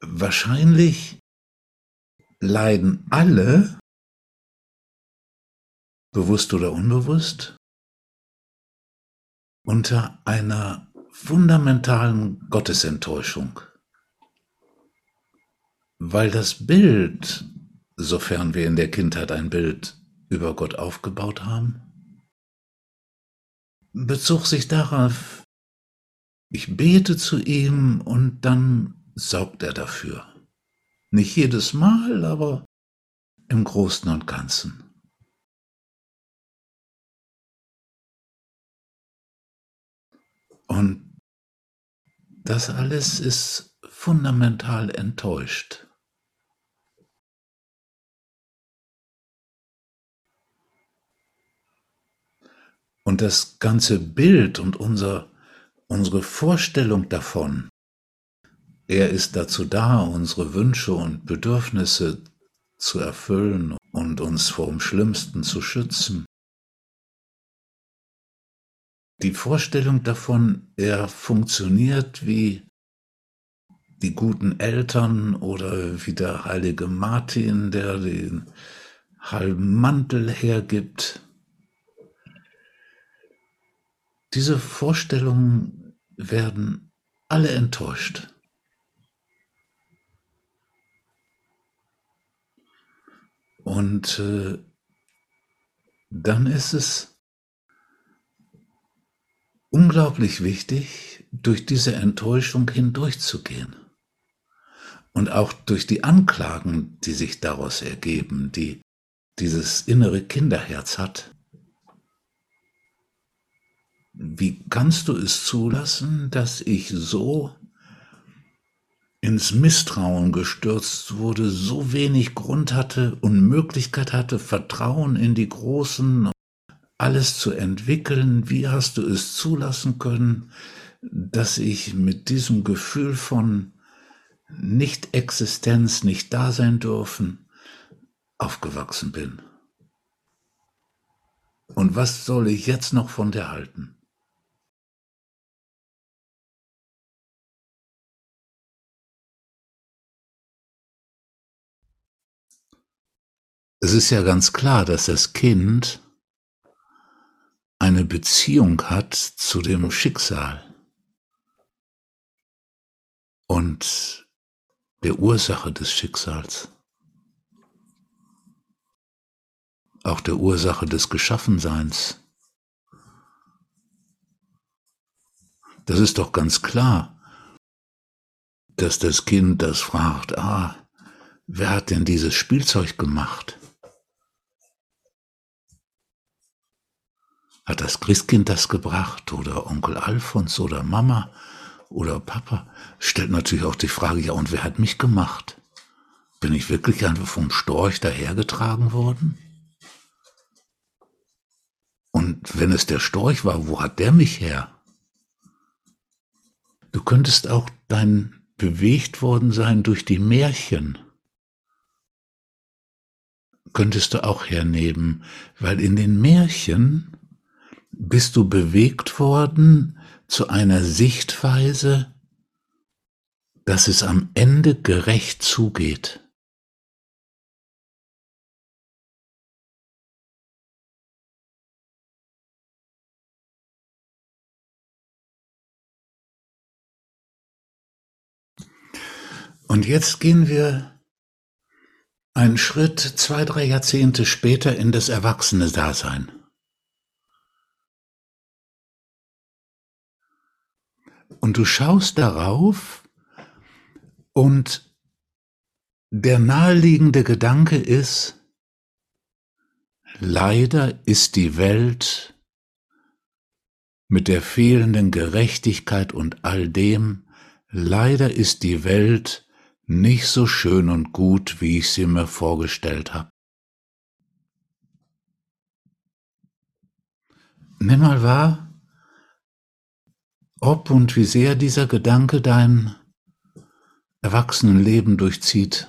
wahrscheinlich leiden alle, bewusst oder unbewusst, unter einer fundamentalen Gottesenttäuschung. Weil das Bild, sofern wir in der Kindheit ein Bild über Gott aufgebaut haben, bezog sich darauf, ich bete zu ihm und dann saugt er dafür. Nicht jedes Mal, aber im Großen und Ganzen. Und das alles ist fundamental enttäuscht. Und das ganze Bild und unser, unsere Vorstellung davon, er ist dazu da, unsere Wünsche und Bedürfnisse zu erfüllen und uns vor dem Schlimmsten zu schützen. Die Vorstellung davon, er funktioniert wie die guten Eltern oder wie der heilige Martin, der den halben Mantel hergibt, Diese Vorstellungen werden alle enttäuscht. Und äh, dann ist es unglaublich wichtig, durch diese Enttäuschung hindurchzugehen. Und auch durch die Anklagen, die sich daraus ergeben, die dieses innere Kinderherz hat. Wie kannst du es zulassen, dass ich so ins Misstrauen gestürzt wurde, so wenig Grund hatte und Möglichkeit hatte, Vertrauen in die Großen, alles zu entwickeln? Wie hast du es zulassen können, dass ich mit diesem Gefühl von Nicht-Existenz, nicht da sein dürfen, aufgewachsen bin? Und was soll ich jetzt noch von dir halten? Es ist ja ganz klar, dass das Kind eine Beziehung hat zu dem Schicksal und der Ursache des Schicksals, auch der Ursache des Geschaffenseins. Das ist doch ganz klar, dass das Kind das fragt, ah, wer hat denn dieses Spielzeug gemacht? Hat das Christkind das gebracht oder Onkel Alfons oder Mama oder Papa? Stellt natürlich auch die Frage, ja, und wer hat mich gemacht? Bin ich wirklich einfach vom Storch dahergetragen worden? Und wenn es der Storch war, wo hat der mich her? Du könntest auch dein bewegt worden sein durch die Märchen. Könntest du auch hernehmen, weil in den Märchen bist du bewegt worden zu einer Sichtweise, dass es am Ende gerecht zugeht. Und jetzt gehen wir einen Schritt zwei, drei Jahrzehnte später in das Erwachsene-Dasein. Und du schaust darauf und der naheliegende Gedanke ist, leider ist die Welt mit der fehlenden Gerechtigkeit und all dem, leider ist die Welt nicht so schön und gut, wie ich sie mir vorgestellt habe. Nimm mal wahr, ob und wie sehr dieser Gedanke dein Erwachsenenleben durchzieht.